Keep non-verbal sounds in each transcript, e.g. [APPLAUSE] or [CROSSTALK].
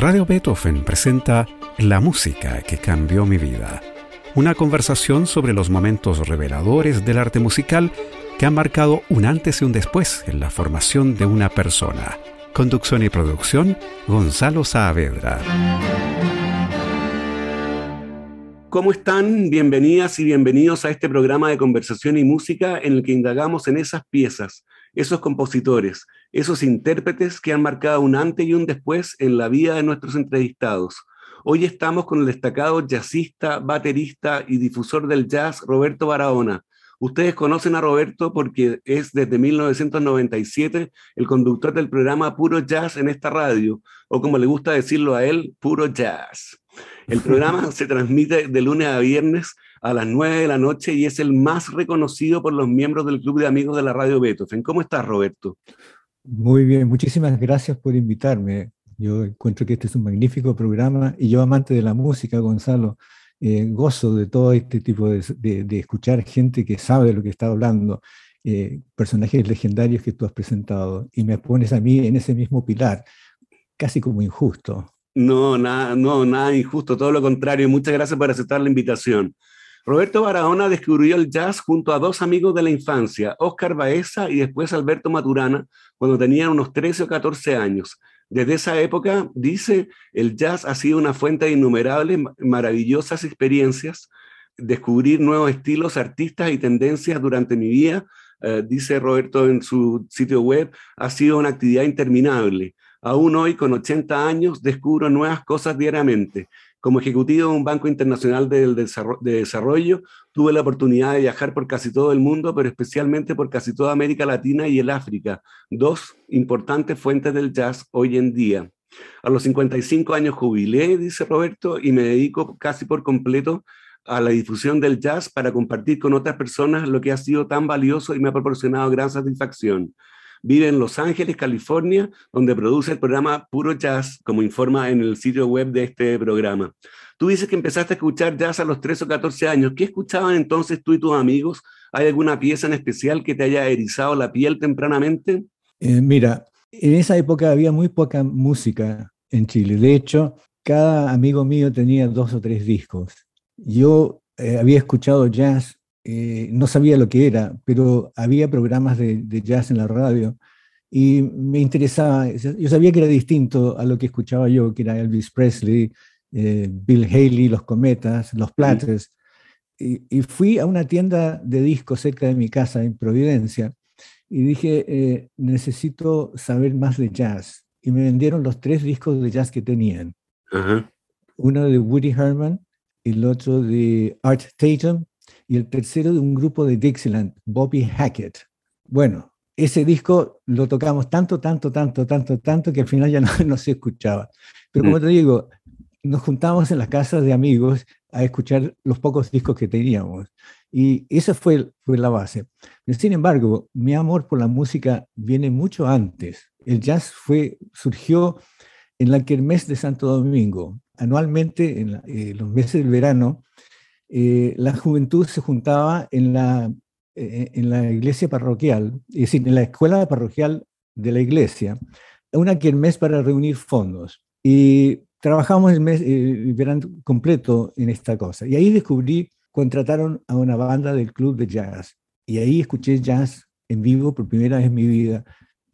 Radio Beethoven presenta La música que cambió mi vida. Una conversación sobre los momentos reveladores del arte musical que han marcado un antes y un después en la formación de una persona. Conducción y producción, Gonzalo Saavedra. ¿Cómo están? Bienvenidas y bienvenidos a este programa de conversación y música en el que indagamos en esas piezas, esos compositores, esos intérpretes que han marcado un antes y un después en la vida de nuestros entrevistados. Hoy estamos con el destacado jazzista, baterista y difusor del jazz Roberto Barahona, Ustedes conocen a Roberto porque es desde 1997 el conductor del programa Puro Jazz en esta radio, o como le gusta decirlo a él, Puro Jazz. El programa [LAUGHS] se transmite de lunes a viernes a las 9 de la noche y es el más reconocido por los miembros del Club de Amigos de la Radio Beethoven. ¿Cómo estás, Roberto? Muy bien, muchísimas gracias por invitarme. Yo encuentro que este es un magnífico programa y yo amante de la música, Gonzalo, eh, gozo de todo este tipo de, escuchar gente que sabe de lo que está hablando, eh, personajes legendarios que tú has presentado, y me pones a mí en ese mismo pilar, casi como injusto. No, nada, no, nada injusto, todo lo contrario. Muchas gracias por aceptar la invitación. Roberto Barahona descubrió el jazz junto a dos amigos de la infancia, Oscar Baeza y después Alberto Maturana, cuando tenían unos 13 o 14 años. Desde esa época, dice, el jazz ha sido una fuente de innumerables maravillosas experiencias, descubrir nuevos estilos, artistas y tendencias durante mi vida, eh, dice Roberto en su sitio web, ha sido una actividad interminable. Aún hoy, con 80 años, descubro nuevas cosas diariamente. Como ejecutivo de un banco internacional de, desarrollo, tuve la oportunidad de viajar por casi todo el mundo, pero especialmente por casi toda América Latina y el África, dos importantes fuentes del jazz hoy en día. A los 55 años jubilé, dice Roberto, y me dedico casi por completo a la difusión del jazz para compartir con otras personas lo que ha sido tan valioso y me ha proporcionado gran satisfacción. Vive en Los Ángeles, California, donde produce el programa Puro Jazz, como informa en el sitio web de este programa. Tú dices que empezaste a escuchar jazz a los 13 o 14 años. ¿Qué escuchaban entonces tú y tus amigos? ¿Hay alguna pieza en especial que te haya erizado la piel tempranamente? Eh, mira, en esa época había muy poca música en Chile. De hecho, cada amigo mío tenía dos o tres discos. Yo eh, había escuchado jazz eh, no sabía lo que era, pero había programas de, jazz en la radio y me interesaba, yo sabía que era distinto a lo que escuchaba yo, que era Elvis Presley, eh, Bill Haley, Los Cometas, Los Platters, y, fui a una tienda de discos cerca de mi casa en Providencia y dije, eh, necesito saber más de jazz. Y me vendieron los tres discos de jazz que tenían. Uno de Woody Herman, el otro de Art Tatum y el tercero de un grupo de Dixieland, Bobby Hackett. Bueno, ese disco lo tocamos tanto, tanto, tanto, tanto, tanto que al final ya [LAUGHS] no, se escuchaba. Pero como mm. te digo, nos juntamos en las casas de amigos a escuchar los pocos discos que teníamos. Y esa fue, fue la base. Sin embargo, mi amor por la música viene mucho antes. El jazz fue, surgió en la Kermés de Santo Domingo. Anualmente, en, en los meses del verano, eh, la juventud se juntaba en la, eh, en la iglesia parroquial, es decir, en la escuela parroquial de la iglesia, una mes para reunir fondos. Y trabajamos el, mes, el verano completo en esta cosa. Y ahí descubrí, contrataron a una banda del club de jazz. Y ahí escuché jazz en vivo por primera vez en mi vida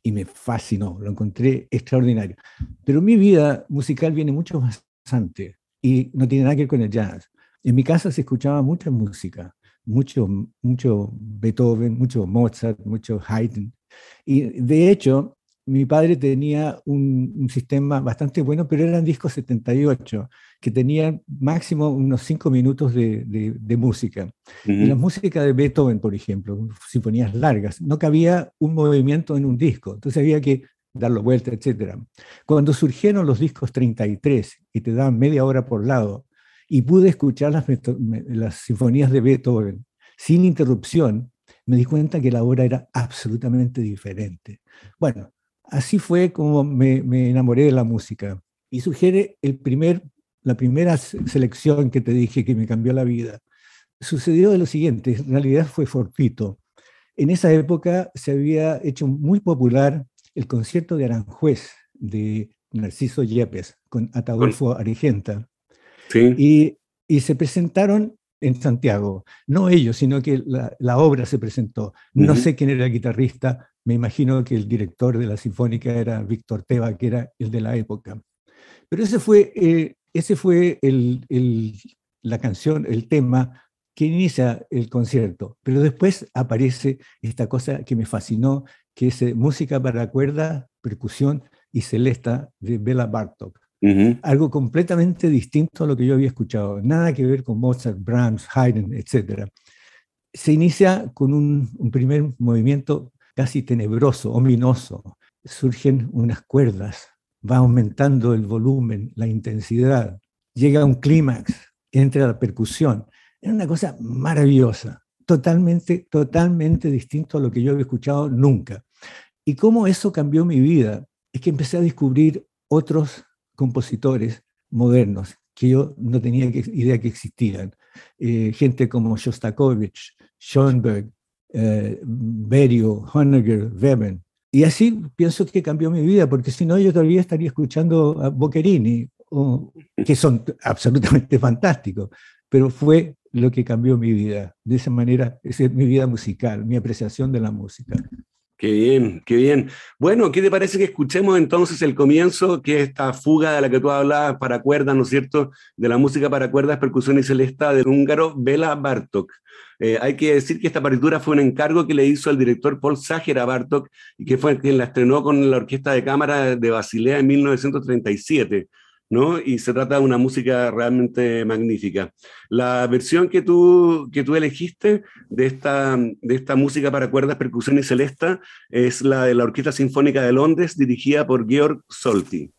y me fascinó, lo encontré extraordinario. Pero mi vida musical viene mucho más antes y no tiene nada que ver con el jazz. En mi casa se escuchaba mucha música, mucho, mucho Beethoven, mucho Mozart, mucho Haydn. Y de hecho, mi padre tenía un, sistema bastante bueno, pero eran discos 78, que tenían máximo unos 5 minutos de, de, música. Y la música de Beethoven, por ejemplo, sinfonías largas, no cabía un movimiento en un disco, entonces había que darlo vuelta, etc. Cuando surgieron los discos 33 y te daban media hora por lado, y pude escuchar las, las sinfonías de Beethoven sin interrupción, me di cuenta que la obra era absolutamente diferente. Bueno, así fue como me, me enamoré de la música. Y sugiere el primer, la primera selección que te dije que me cambió la vida. Sucedió de lo siguiente, en realidad fue fortuito. En esa época se había hecho muy popular el concierto de Aranjuez de Narciso Yepes, con Ataulfo Argenta. Sí. Y, y, se presentaron en Santiago. No ellos, sino que la, la obra se presentó. No uh -huh. sé quién era el guitarrista, me imagino que el director de la Sinfónica era Víctor Teva, que era el de la época. Pero ese fue, eh, ese fue el, el, la canción, el tema que inicia el concierto. Pero después aparece esta cosa que me fascinó, que es eh, música para cuerda, percusión y celesta de Bela Bartok. Uh -huh. Algo completamente distinto a lo que yo había escuchado. Nada que ver con Mozart, Brahms, Haydn, etc. Se inicia con un, un primer movimiento casi tenebroso, ominoso. Surgen unas cuerdas, va aumentando el volumen, la intensidad, llega un clímax, entra la percusión. Era una cosa maravillosa, totalmente, totalmente distinto a lo que yo había escuchado nunca. ¿Y cómo eso cambió mi vida? Es que empecé a descubrir otros compositores modernos que yo no tenía idea que existían. Eh, gente como Shostakovich, Schoenberg, eh, Berio, Honegger, Weber. Y así pienso que cambió mi vida, porque si no yo todavía estaría escuchando a Boccherini, que son absolutamente [LAUGHS] fantásticos, pero fue lo que cambió mi vida. De esa manera, es mi vida musical, mi apreciación de la música. Qué bien, qué bien. Bueno, ¿qué te parece que escuchemos entonces el comienzo, que es esta fuga de la que tú hablabas para cuerdas, ¿no es cierto?, de la música para cuerdas, percusión y celesta del húngaro Bela Bartok. Eh, hay que decir que esta partitura fue un encargo que le hizo el director Paul Sager a Bartok y que fue quien la estrenó con la Orquesta de Cámara de Basilea en 1937. ¿No? Y se trata de una música realmente magnífica. La versión que tú, que tú elegiste de esta, de esta música para cuerdas, percusión y celesta es la de la Orquesta Sinfónica de Londres, dirigida por Georg Solti.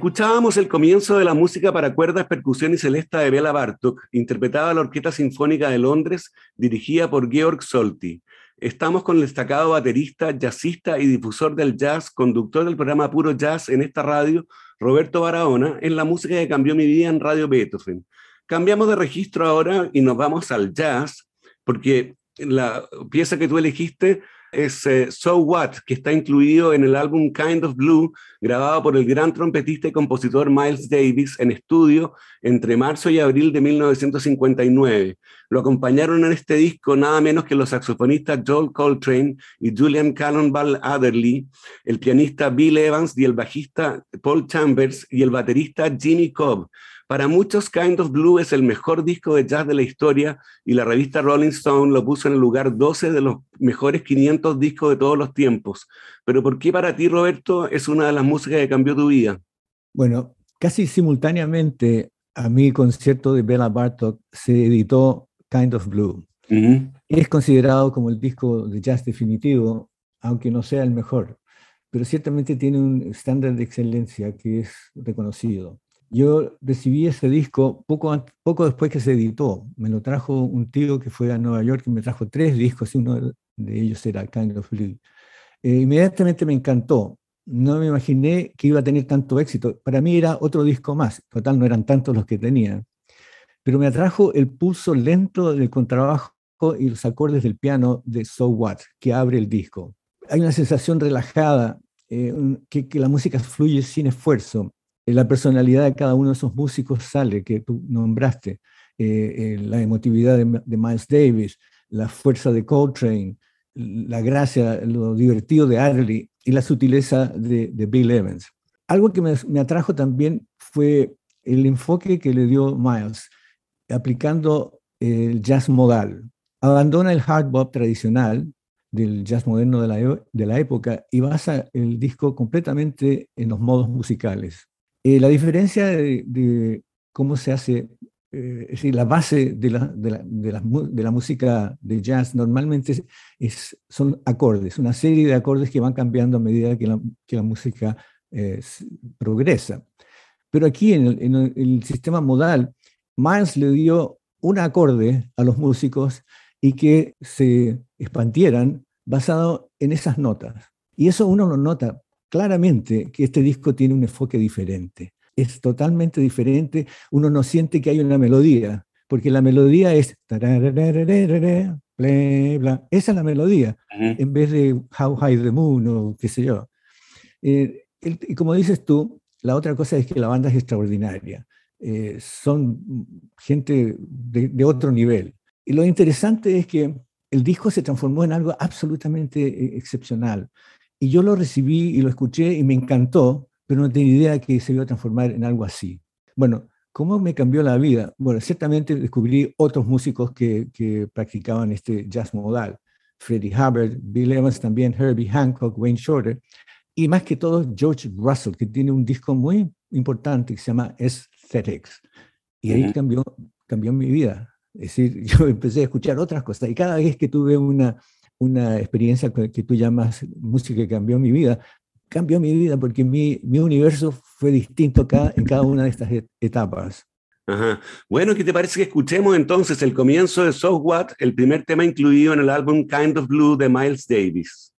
Escuchábamos el comienzo de la música para cuerdas, percusión y celesta de Bela Bartok, interpretada a la Orquesta Sinfónica de Londres, dirigida por Georg Solti. Estamos con el destacado baterista, jazzista y difusor del jazz, conductor del programa Puro Jazz en esta radio, Roberto Barahona, en la música que cambió mi vida en Radio Beethoven. Cambiamos de registro ahora y nos vamos al jazz, porque la pieza que tú elegiste es eh, So What, que está incluido en el álbum Kind of Blue, grabado por el gran trompetista y compositor Miles Davis en estudio entre marzo y abril de 1959. Lo acompañaron en este disco nada menos que los saxofonistas Joel Coltrane y Julian Cannonball Adderley, el pianista Bill Evans y el bajista Paul Chambers y el baterista Jimmy Cobb. Para muchos, Kind of Blue es el mejor disco de jazz de la historia y la revista Rolling Stone lo puso en el lugar 12 de los mejores 500 discos de todos los tiempos. Pero ¿por qué para ti, Roberto, es una de las músicas que cambió tu vida? Bueno, casi simultáneamente a mi concierto de Bela Bartok se editó Kind of Blue. Es considerado como el disco de jazz definitivo, aunque no sea el mejor, pero ciertamente tiene un estándar de excelencia que es reconocido. Yo recibí ese disco poco, poco después que se editó. Me lo trajo un tío que fue a Nueva York y me trajo tres discos y uno de ellos era Kind of. Eh, inmediatamente me encantó. No me imaginé que iba a tener tanto éxito. Para mí era otro disco más. Total, no eran tantos los que tenía. Pero me atrajo el pulso lento del contrabajo y los acordes del piano de So What, que abre el disco. Hay una sensación relajada, eh, que la música fluye sin esfuerzo la personalidad de cada uno de esos músicos sale, que tú nombraste, eh, eh, la emotividad de, Miles Davis, la fuerza de Coltrane, la gracia, lo divertido de Adderley y la sutileza de, Bill Evans. Algo que me, atrajo también fue el enfoque que le dio Miles, aplicando el jazz modal. Abandona el hard bop tradicional del jazz moderno de la, e, de la época y basa el disco completamente en los modos musicales. Eh, la diferencia de, cómo se hace, eh, es decir, la base de la, de, la, de, la, música de jazz normalmente es, son acordes, una serie de acordes que van cambiando a medida que la, que la música eh, progresa. Pero aquí en el, en el sistema modal, Miles le dio un acorde a los músicos y que se expandieran basado en esas notas. Y eso uno lo nota claramente que este disco tiene un enfoque diferente. Es totalmente diferente. Uno no siente que hay una melodía, porque la melodía es... Esa es la melodía, en vez de How High the Moon o qué sé yo. Eh, y como dices tú, la otra cosa es que la banda es extraordinaria. Eh, son gente de, de, otro nivel. Y lo interesante es que el disco se transformó en algo absolutamente eh, excepcional. Y yo lo recibí y lo escuché y me encantó, pero no tenía idea que se iba a transformar en algo así. Bueno, ¿cómo me cambió la vida? Bueno, ciertamente descubrí otros músicos que, que practicaban este jazz modal. Freddie Hubbard, Bill Evans también, Herbie Hancock, Wayne Shorter, y más que todo George Russell, que tiene un disco muy importante que se llama Aesthetics. Y ahí cambió, cambió mi vida. Es decir, [LAUGHS] yo empecé a escuchar otras cosas y cada vez que tuve una, una experiencia que tú llamas música que cambió mi vida, cambió mi vida porque mi, mi universo fue distinto cada, en cada una de estas etapas. Ajá. Bueno, ¿qué te parece que escuchemos entonces el comienzo de So What, el primer tema incluido en el álbum Kind of Blue de Miles Davis?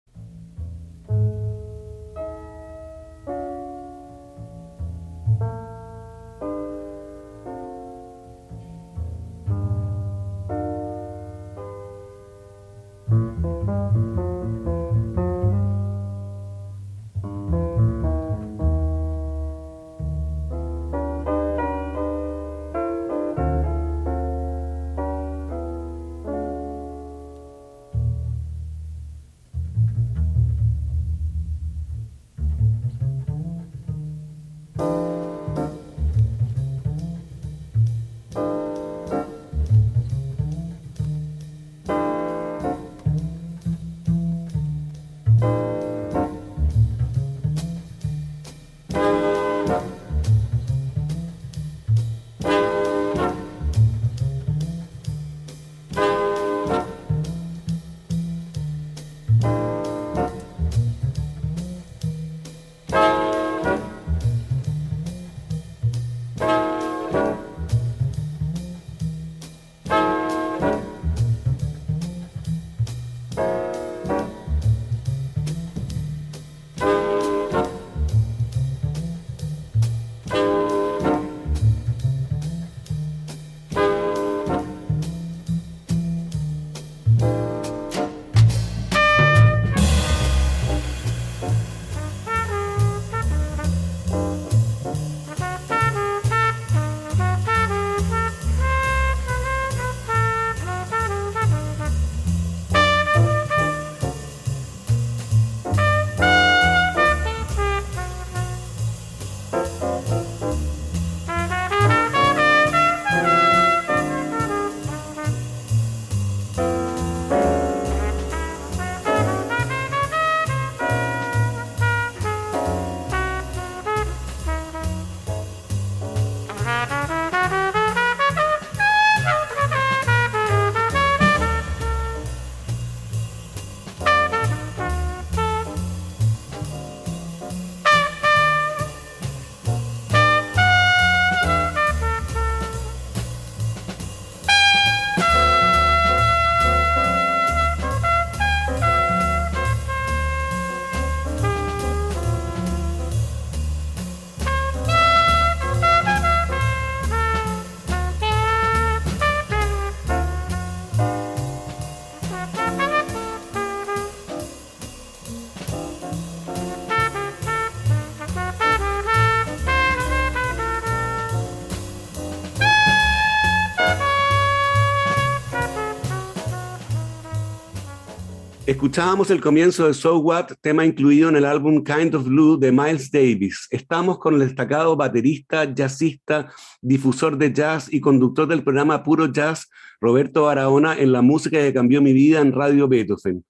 Escuchábamos el comienzo de So What, tema incluido en el álbum Kind of Blue de Miles Davis. Estamos con el destacado baterista, jazzista, difusor de jazz y conductor del programa Puro Jazz, Roberto Barahona, en la música que cambió mi vida en Radio Beethoven.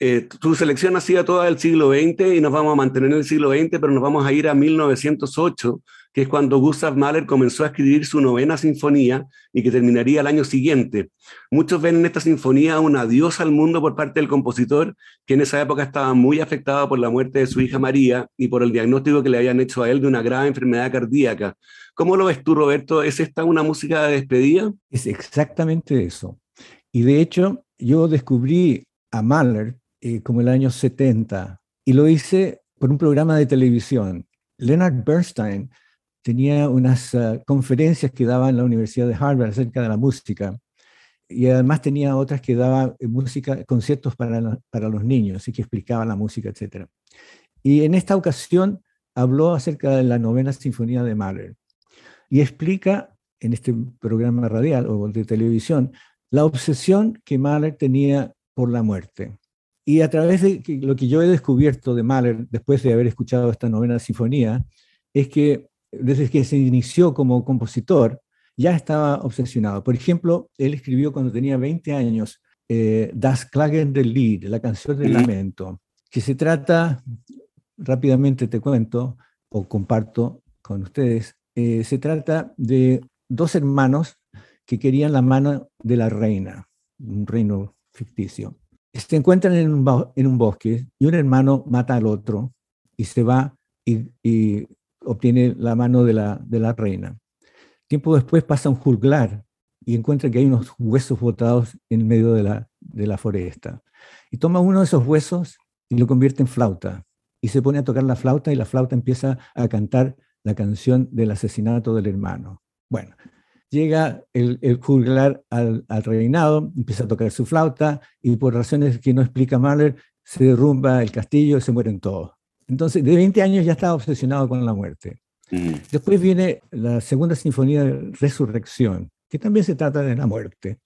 Eh, tu selección ha sido toda del siglo XX y nos vamos a mantener en el siglo XX, pero nos vamos a ir a 1908 que es cuando Gustav Mahler comenzó a escribir su novena sinfonía y que terminaría el año siguiente. Muchos ven en esta sinfonía un adiós al mundo por parte del compositor, que en esa época estaba muy afectado por la muerte de su hija María y por el diagnóstico que le habían hecho a él de una grave enfermedad cardíaca. ¿Cómo lo ves tú, Roberto? ¿Es esta una música de despedida? Es exactamente eso. Y de hecho, yo descubrí a Mahler eh, como el año 70 y lo hice por un programa de televisión. Leonard Bernstein tenía unas eh, conferencias que daba en la Universidad de Harvard acerca de la música y además tenía otras que daba eh, música, conciertos para, para los niños y que explicaban la música, etc. Y en esta ocasión habló acerca de la novena sinfonía de Mahler y explica en este programa radial o de televisión la obsesión que Mahler tenía por la muerte. Y a través de lo que yo he descubierto de Mahler después de haber escuchado esta novena sinfonía, es que desde que se inició como compositor, ya estaba obsesionado. Por ejemplo, él escribió cuando tenía 20 años eh, Das Klagen del Lied, la canción del lamento, que se trata, rápidamente te cuento o comparto con ustedes, eh, se trata de dos hermanos que querían la mano de la reina, un reino ficticio. Se encuentran en un, bosque y un hermano mata al otro y se va y obtiene la mano de la, de la reina. Tiempo después pasa un juglar y encuentra que hay unos huesos botados en medio de la, de la foresta. Y toma uno de esos huesos y lo convierte en flauta. Y se pone a tocar la flauta y la flauta empieza a cantar la canción del asesinato del hermano. Bueno, llega el, el juglar al, al, reinado, empieza a tocar su flauta y por razones que no explica Mahler, se derrumba el castillo y se mueren todos. Entonces, de 20 años ya estaba obsesionado con la muerte. Después viene la segunda sinfonía de Resurrección, que también se trata de la muerte.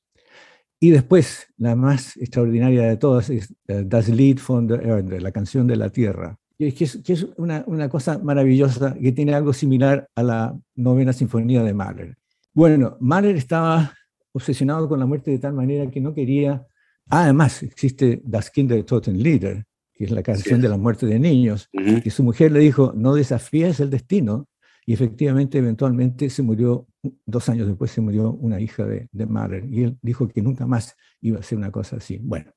Y después, la más extraordinaria de todas es Das Lied von der Erde, la canción de la tierra, que es, que es una, una, cosa maravillosa que tiene algo similar a la novena sinfonía de Mahler. Bueno, Mahler estaba obsesionado con la muerte de tal manera que no quería. además, existe Das Kindertotenlieder, que es la canción de la muerte de niños, y su mujer le dijo, no desafíes el destino, y efectivamente eventualmente se murió, dos años después se murió una hija de, de Mahler, y él dijo que nunca más iba a hacer una cosa así. Bueno,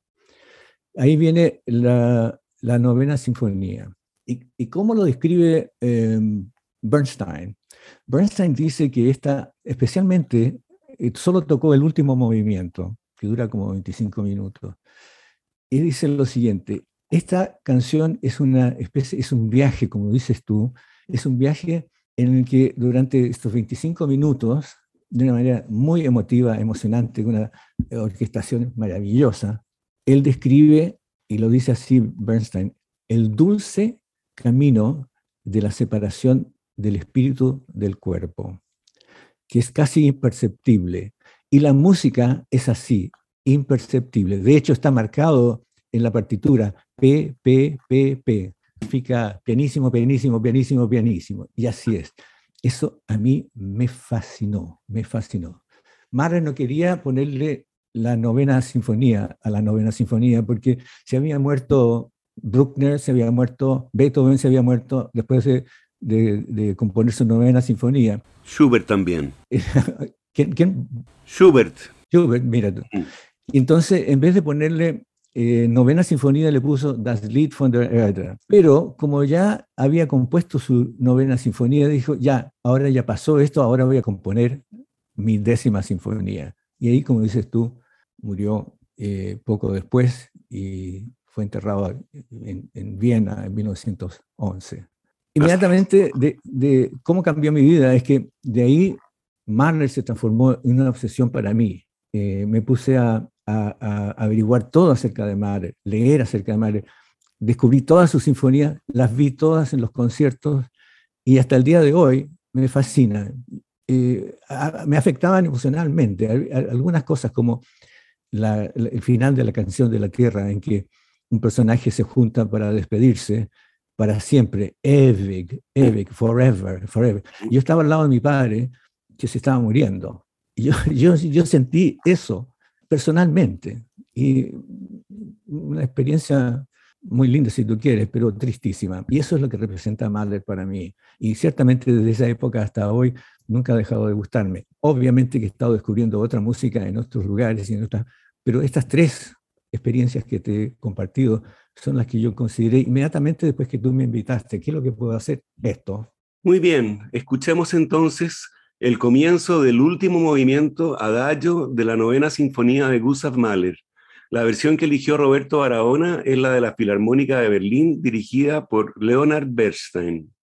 ahí viene la, la novena sinfonía. ¿Y, ¿Y, cómo lo describe em, Bernstein? Bernstein dice que esta, especialmente, eh, solo tocó el último movimiento, que dura como 25 minutos. Y dice lo siguiente, esta canción es una especie, es un viaje, como dices tú, es un viaje en el que durante estos 25 minutos, de una manera muy emotiva, emocionante, una orquestación maravillosa, él describe, y lo dice así Bernstein, el dulce camino de la separación del espíritu del cuerpo, que es casi imperceptible. Y la música es así, imperceptible. De hecho, está marcado en la partitura P, P, P, P. Significa pianísimo, pianísimo, pianísimo, pianísimo. Y así es. Eso a mí me fascinó, me fascinó. Mahler no quería ponerle la novena sinfonía a la novena sinfonía porque se había muerto Bruckner, se había muerto Beethoven, se había muerto después de, de, componer su novena sinfonía. Schubert también. [LAUGHS] ¿Quién, Schubert. Schubert, mira tú. Mm. Entonces, en vez de ponerle eh, novena sinfonía le puso Das Lied von der Erde. Pero como ya había compuesto su novena sinfonía, dijo, ya, ahora ya pasó esto, ahora voy a componer mi décima sinfonía. Y ahí, como dices tú, murió eh, poco después y fue enterrado en, Viena en 1911. Inmediatamente de, cómo cambió mi vida es que de ahí Mahler se transformó en una obsesión para mí. Eh, me puse a, a, averiguar todo acerca de Mahler, leer acerca de Mahler. Descubrí todas sus sinfonías, las vi todas en los conciertos y hasta el día de hoy me fascina. Eh, me afectaban emocionalmente algunas cosas como el final de la canción de la Tierra, en que un personaje se junta para despedirse para siempre, Evig, Evig, forever, forever. Yo estaba al lado de mi padre, que se estaba muriendo. Yo, [LAUGHS] yo, yo sentí eso personalmente. Y una experiencia muy linda si tú quieres, pero tristísima. Y eso es lo que representa Mahler para mí. Y ciertamente desde esa época hasta hoy nunca ha dejado de gustarme. Obviamente que he estado descubriendo otra música en otros lugares, y en otras, pero estas tres experiencias que te he compartido son las que yo consideré inmediatamente después que tú me invitaste. ¿Qué es lo que puedo hacer? Esto. Muy bien, escuchemos entonces el comienzo del último movimiento adagio de la novena sinfonía de Gustav Mahler. La versión que eligió Roberto Barahona es la de la Filarmónica de Berlín, dirigida por Leonard Bernstein.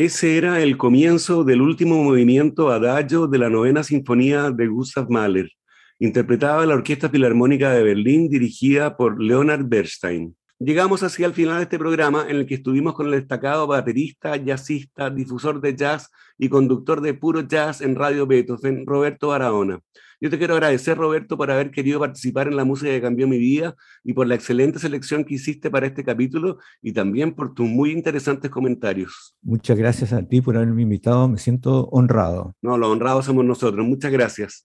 Ese era el comienzo del último movimiento adagio de la novena sinfonía de Gustav Mahler, interpretada la Orquesta Filarmónica de Berlín dirigida por Leonard Bernstein. Llegamos así al final de este programa en el que estuvimos con el destacado baterista, jazzista, difusor de jazz y conductor de puro jazz en Radio Beethoven, Roberto Barahona. Yo te quiero agradecer, Roberto, por haber querido participar en la música que cambió mi vida y por la excelente selección que hiciste para este capítulo y también por tus muy interesantes comentarios. Muchas gracias a ti por haberme invitado, me siento honrado. No, los honrados somos nosotros, muchas gracias.